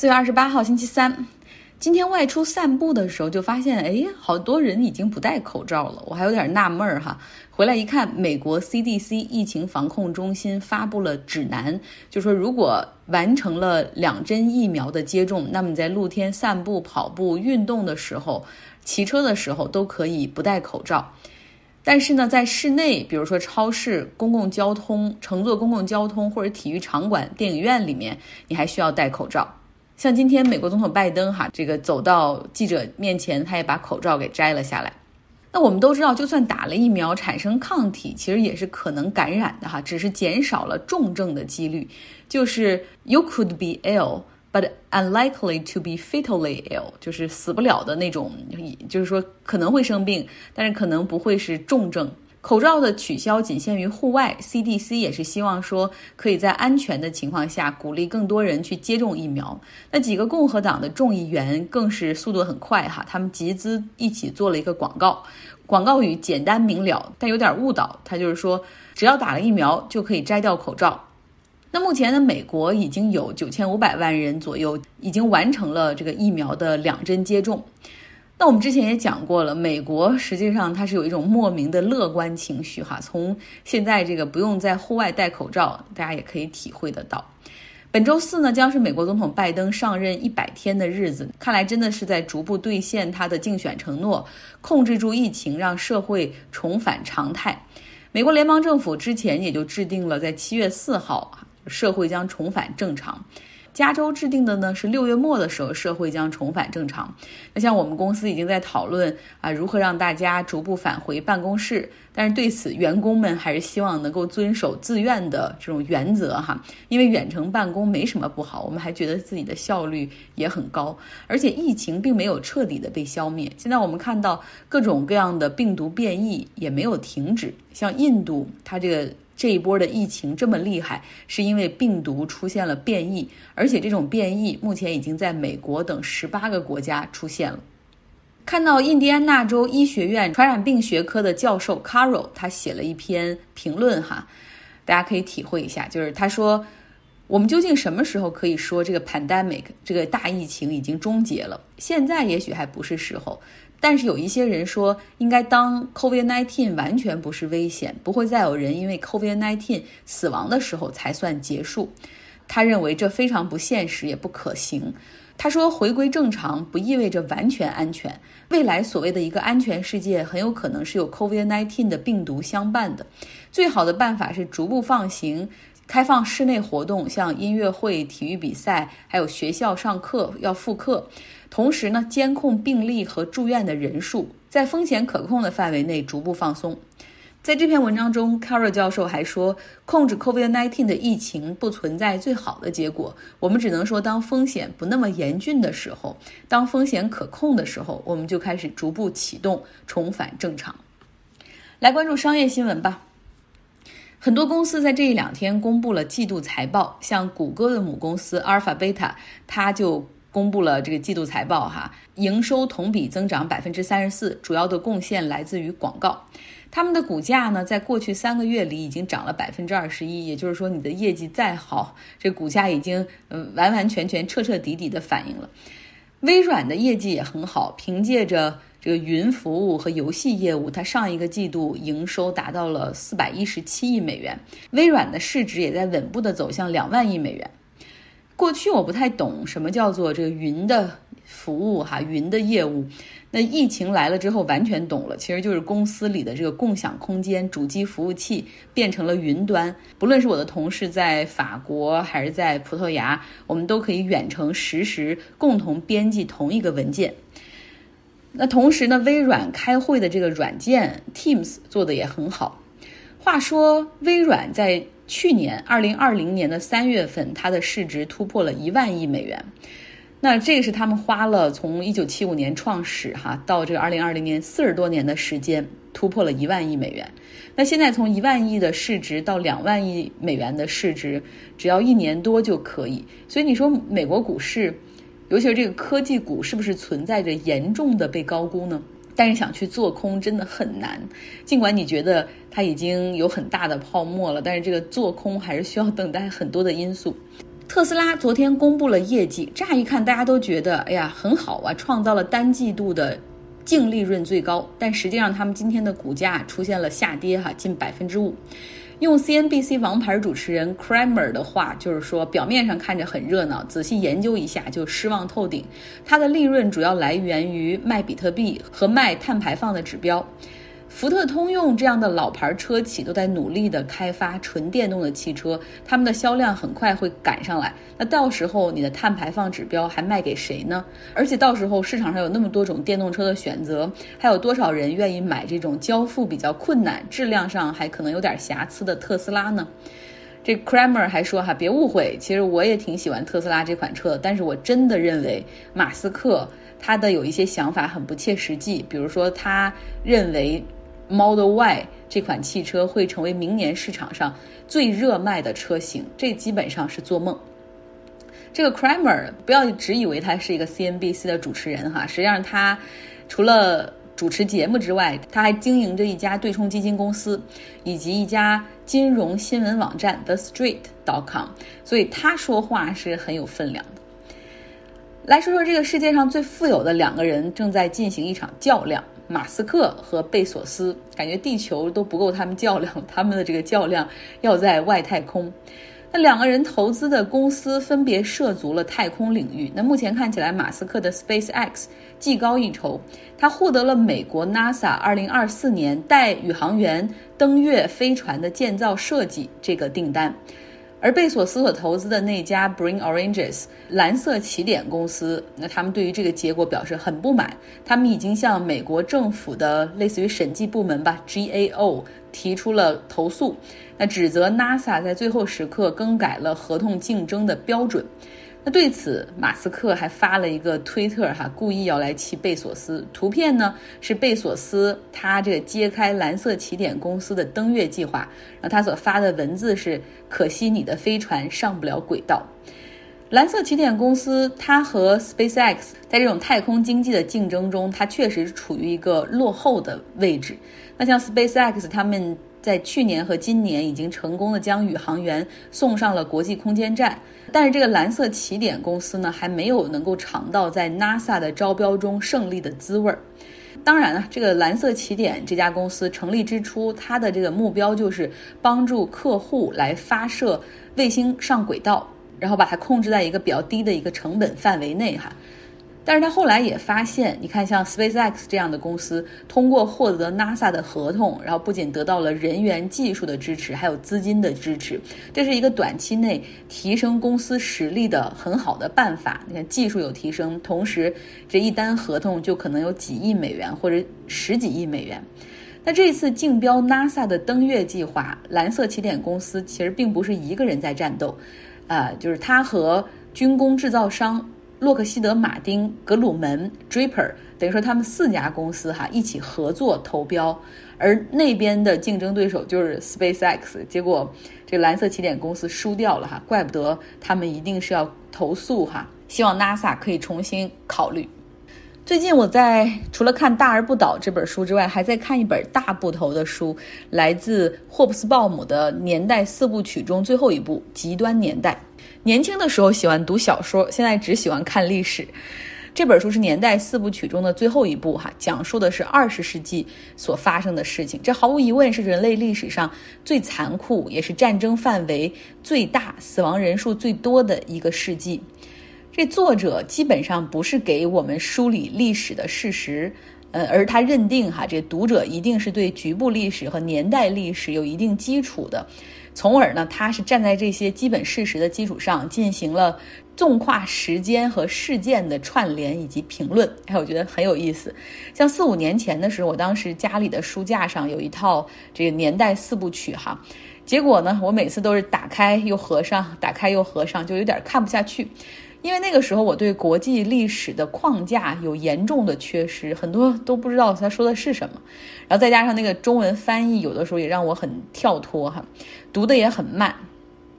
四月二十八号，星期三。今天外出散步的时候，就发现，哎，好多人已经不戴口罩了。我还有点纳闷儿哈。回来一看，美国 CDC 疫情防控中心发布了指南，就说如果完成了两针疫苗的接种，那么你在露天散步、跑步、运动的时候、骑车的时候都可以不戴口罩。但是呢，在室内，比如说超市、公共交通、乘坐公共交通或者体育场馆、电影院里面，你还需要戴口罩。像今天美国总统拜登哈，这个走到记者面前，他也把口罩给摘了下来。那我们都知道，就算打了疫苗产生抗体，其实也是可能感染的哈，只是减少了重症的几率。就是 you could be ill, but unlikely to be fatally ill，就是死不了的那种，就是说可能会生病，但是可能不会是重症。口罩的取消仅限于户外，CDC 也是希望说可以在安全的情况下鼓励更多人去接种疫苗。那几个共和党的众议员更是速度很快哈，他们集资一起做了一个广告，广告语简单明了，但有点误导。他就是说，只要打了疫苗就可以摘掉口罩。那目前呢，美国已经有九千五百万人左右已经完成了这个疫苗的两针接种。那我们之前也讲过了，美国实际上它是有一种莫名的乐观情绪哈。从现在这个不用在户外戴口罩，大家也可以体会得到。本周四呢，将是美国总统拜登上任一百天的日子，看来真的是在逐步兑现他的竞选承诺，控制住疫情，让社会重返常态。美国联邦政府之前也就制定了，在七月四号，社会将重返正常。加州制定的呢是六月末的时候，社会将重返正常。那像我们公司已经在讨论啊，如何让大家逐步返回办公室。但是对此，员工们还是希望能够遵守自愿的这种原则哈，因为远程办公没什么不好，我们还觉得自己的效率也很高，而且疫情并没有彻底的被消灭。现在我们看到各种各样的病毒变异也没有停止，像印度，它这个。这一波的疫情这么厉害，是因为病毒出现了变异，而且这种变异目前已经在美国等十八个国家出现了。看到印第安纳州医学院传染病学科的教授 Carol，他写了一篇评论哈，大家可以体会一下，就是他说，我们究竟什么时候可以说这个 pandemic 这个大疫情已经终结了？现在也许还不是时候。但是有一些人说，应该当 COVID-19 完全不是危险，不会再有人因为 COVID-19 死亡的时候才算结束。他认为这非常不现实，也不可行。他说，回归正常不意味着完全安全。未来所谓的一个安全世界，很有可能是有 COVID-19 的病毒相伴的。最好的办法是逐步放行。开放室内活动，像音乐会、体育比赛，还有学校上课要复课。同时呢，监控病例和住院的人数，在风险可控的范围内逐步放松。在这篇文章中，Carol 教授还说，控制 COVID-19 的疫情不存在最好的结果。我们只能说，当风险不那么严峻的时候，当风险可控的时候，我们就开始逐步启动，重返正常。来关注商业新闻吧。很多公司在这一两天公布了季度财报，像谷歌的母公司阿尔法贝塔，它就公布了这个季度财报，哈，营收同比增长百分之三十四，主要的贡献来自于广告。他们的股价呢，在过去三个月里已经涨了百分之二十一，也就是说，你的业绩再好，这股价已经嗯完完全全彻彻底底的反映了。微软的业绩也很好，凭借着。这个云服务和游戏业务，它上一个季度营收达到了四百一十七亿美元，微软的市值也在稳步的走向两万亿美元。过去我不太懂什么叫做这个云的服务哈，云的业务。那疫情来了之后，完全懂了，其实就是公司里的这个共享空间、主机服务器变成了云端。不论是我的同事在法国还是在葡萄牙，我们都可以远程实时共同编辑同一个文件。那同时呢，微软开会的这个软件 Teams 做的也很好。话说，微软在去年二零二零年的三月份，它的市值突破了一万亿美元。那这个是他们花了从一九七五年创始哈到这个二零二零年四十多年的时间，突破了一万亿美元。那现在从一万亿的市值到两万亿美元的市值，只要一年多就可以。所以你说美国股市？尤其是这个科技股是不是存在着严重的被高估呢？但是想去做空真的很难，尽管你觉得它已经有很大的泡沫了，但是这个做空还是需要等待很多的因素。特斯拉昨天公布了业绩，乍一看大家都觉得，哎呀，很好啊，创造了单季度的净利润最高。但实际上，他们今天的股价出现了下跌，哈，近百分之五。用 CNBC 王牌主持人 Kramer 的话，就是说，表面上看着很热闹，仔细研究一下就失望透顶。它的利润主要来源于卖比特币和卖碳排放的指标。福特、通用这样的老牌车企都在努力的开发纯电动的汽车，他们的销量很快会赶上来。那到时候你的碳排放指标还卖给谁呢？而且到时候市场上有那么多种电动车的选择，还有多少人愿意买这种交付比较困难、质量上还可能有点瑕疵的特斯拉呢？这 Kramer 还说哈，别误会，其实我也挺喜欢特斯拉这款车的，但是我真的认为马斯克他的有一些想法很不切实际，比如说他认为。Model Y 这款汽车会成为明年市场上最热卖的车型，这基本上是做梦。这个 Kramer 不要只以为他是一个 CNBC 的主持人哈，实际上他除了主持节目之外，他还经营着一家对冲基金公司以及一家金融新闻网站 The Street.com，所以他说话是很有分量的。来说说这个世界上最富有的两个人正在进行一场较量。马斯克和贝索斯感觉地球都不够他们较量，他们的这个较量要在外太空。那两个人投资的公司分别涉足了太空领域。那目前看起来，马斯克的 SpaceX 技高一筹，他获得了美国 NASA 2024年带宇航员登月飞船的建造设计这个订单。而贝索斯所投资的那家 Bring Oranges 蓝色起点公司，那他们对于这个结果表示很不满，他们已经向美国政府的类似于审计部门吧 GAO 提出了投诉，那指责 NASA 在最后时刻更改了合同竞争的标准。那对此，马斯克还发了一个推特，哈，故意要来气贝索斯。图片呢是贝索斯他这个揭开蓝色起点公司的登月计划，然后他所发的文字是：可惜你的飞船上不了轨道。蓝色起点公司它和 SpaceX 在这种太空经济的竞争中，它确实处于一个落后的位置。那像 SpaceX 他们。在去年和今年已经成功的将宇航员送上了国际空间站，但是这个蓝色起点公司呢，还没有能够尝到在 NASA 的招标中胜利的滋味儿。当然了，这个蓝色起点这家公司成立之初，它的这个目标就是帮助客户来发射卫星上轨道，然后把它控制在一个比较低的一个成本范围内哈。但是他后来也发现，你看像 SpaceX 这样的公司，通过获得 NASA 的合同，然后不仅得到了人员、技术的支持，还有资金的支持，这是一个短期内提升公司实力的很好的办法。你看技术有提升，同时这一单合同就可能有几亿美元或者十几亿美元。那这次竞标 NASA 的登月计划，蓝色起点公司其实并不是一个人在战斗，呃，就是他和军工制造商。洛克希德马丁、格鲁门、Draper，等于说他们四家公司哈一起合作投标，而那边的竞争对手就是 SpaceX，结果这蓝色起点公司输掉了哈，怪不得他们一定是要投诉哈，希望 NASA 可以重新考虑。最近我在除了看《大而不倒》这本书之外，还在看一本大部头的书，来自霍布斯鲍姆的年代四部曲中最后一部《极端年代》。年轻的时候喜欢读小说，现在只喜欢看历史。这本书是年代四部曲中的最后一部，哈，讲述的是二十世纪所发生的事情。这毫无疑问是人类历史上最残酷，也是战争范围最大、死亡人数最多的一个世纪。这作者基本上不是给我们梳理历史的事实，呃，而他认定哈，这读者一定是对局部历史和年代历史有一定基础的。从而呢，他是站在这些基本事实的基础上，进行了纵跨时间和事件的串联以及评论。哎，我觉得很有意思。像四五年前的时候，我当时家里的书架上有一套这个年代四部曲哈，结果呢，我每次都是打开又合上，打开又合上，就有点看不下去。因为那个时候我对国际历史的框架有严重的缺失，很多都不知道他说的是什么，然后再加上那个中文翻译有的时候也让我很跳脱哈，读的也很慢。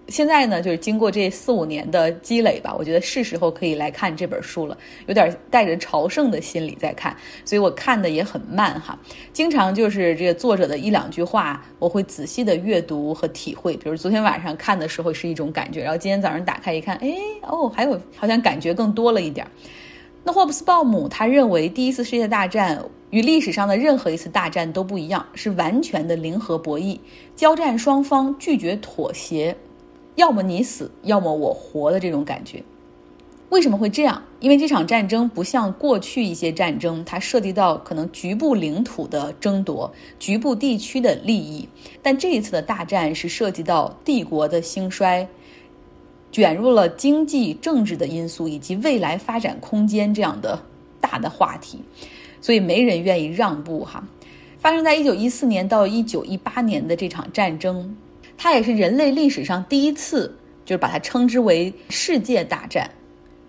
现在呢，就是经过这四五年的积累吧，我觉得是时候可以来看这本书了，有点带着朝圣的心理在看，所以我看的也很慢哈。经常就是这个作者的一两句话，我会仔细的阅读和体会。比如昨天晚上看的时候是一种感觉，然后今天早上打开一看，哎哦，还有好像感觉更多了一点。那霍布斯鲍姆他认为，第一次世界大战与历史上的任何一次大战都不一样，是完全的零和博弈，交战双方拒绝妥协。要么你死，要么我活的这种感觉，为什么会这样？因为这场战争不像过去一些战争，它涉及到可能局部领土的争夺、局部地区的利益，但这一次的大战是涉及到帝国的兴衰，卷入了经济、政治的因素以及未来发展空间这样的大的话题，所以没人愿意让步哈。发生在一九一四年到一九一八年的这场战争。它也是人类历史上第一次，就是把它称之为世界大战，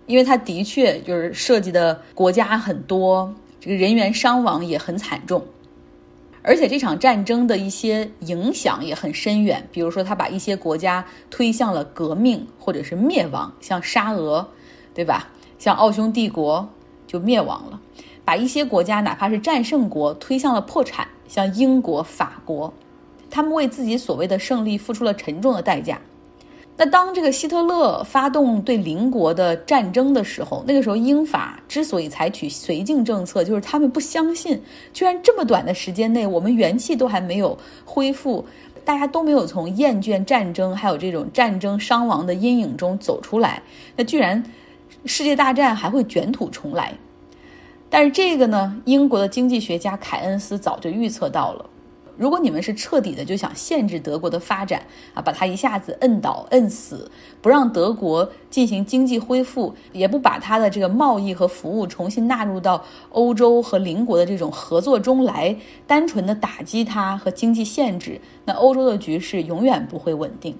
因为它的确就是涉及的国家很多，这个人员伤亡也很惨重，而且这场战争的一些影响也很深远，比如说它把一些国家推向了革命或者是灭亡，像沙俄，对吧？像奥匈帝国就灭亡了，把一些国家哪怕是战胜国推向了破产，像英国、法国。他们为自己所谓的胜利付出了沉重的代价。那当这个希特勒发动对邻国的战争的时候，那个时候英法之所以采取绥靖政策，就是他们不相信，居然这么短的时间内，我们元气都还没有恢复，大家都没有从厌倦战争还有这种战争伤亡的阴影中走出来，那居然世界大战还会卷土重来。但是这个呢，英国的经济学家凯恩斯早就预测到了。如果你们是彻底的就想限制德国的发展啊，把它一下子摁倒、摁死，不让德国进行经济恢复，也不把它的这个贸易和服务重新纳入到欧洲和邻国的这种合作中来，单纯的打击它和经济限制，那欧洲的局势永远不会稳定。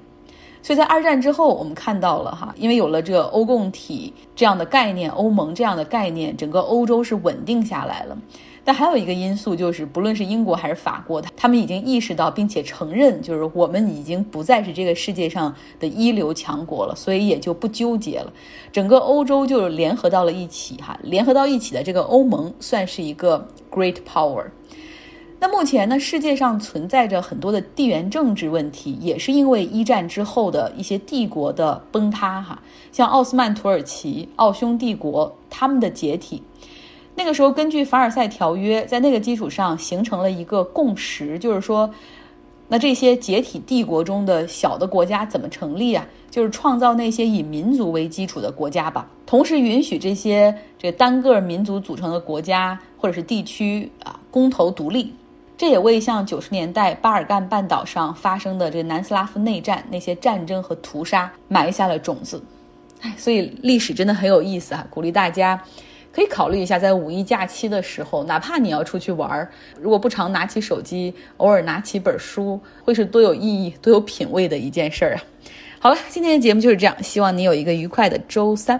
所以在二战之后，我们看到了哈，因为有了这个欧共体这样的概念、欧盟这样的概念，整个欧洲是稳定下来了。但还有一个因素就是，不论是英国还是法国，他们已经意识到并且承认，就是我们已经不再是这个世界上的一流强国了，所以也就不纠结了。整个欧洲就联合到了一起，哈，联合到一起的这个欧盟算是一个 great power。那目前呢，世界上存在着很多的地缘政治问题，也是因为一战之后的一些帝国的崩塌，哈，像奥斯曼土耳其、奥匈帝国他们的解体。那个时候，根据凡尔赛条约，在那个基础上形成了一个共识，就是说，那这些解体帝国中的小的国家怎么成立啊？就是创造那些以民族为基础的国家吧，同时允许这些这单个民族组成的国家或者是地区啊公投独立。这也为像九十年代巴尔干半岛上发生的这个南斯拉夫内战那些战争和屠杀埋下了种子。哎，所以历史真的很有意思啊，鼓励大家。可以考虑一下，在五一假期的时候，哪怕你要出去玩儿，如果不常拿起手机，偶尔拿起本书，会是多有意义、多有品味的一件事儿啊！好了，今天的节目就是这样，希望你有一个愉快的周三。